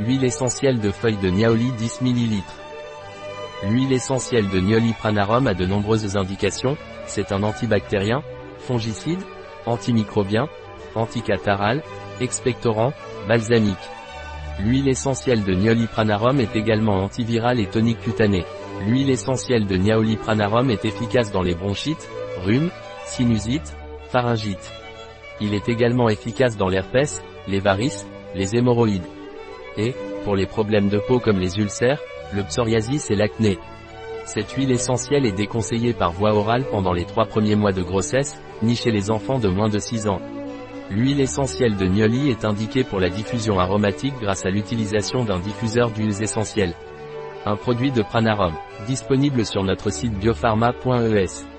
Huile essentielle de feuilles de Niaoli 10 ml. L'huile essentielle de Niaoli Pranarum a de nombreuses indications, c'est un antibactérien, fongicide, antimicrobien, anticataral, expectorant, balsamique. L'huile essentielle de Niaoli Pranarum est également antivirale et tonique cutanée. L'huile essentielle de Niaoli Pranarum est efficace dans les bronchites, rhumes, sinusite, pharyngite. Il est également efficace dans l'herpès, les varices, les hémorroïdes. Et, pour les problèmes de peau comme les ulcères, le psoriasis et l'acné. Cette huile essentielle est déconseillée par voie orale pendant les trois premiers mois de grossesse, ni chez les enfants de moins de 6 ans. L'huile essentielle de Nioli est indiquée pour la diffusion aromatique grâce à l'utilisation d'un diffuseur d'huiles essentielles. Un produit de Pranarum, disponible sur notre site biopharma.es.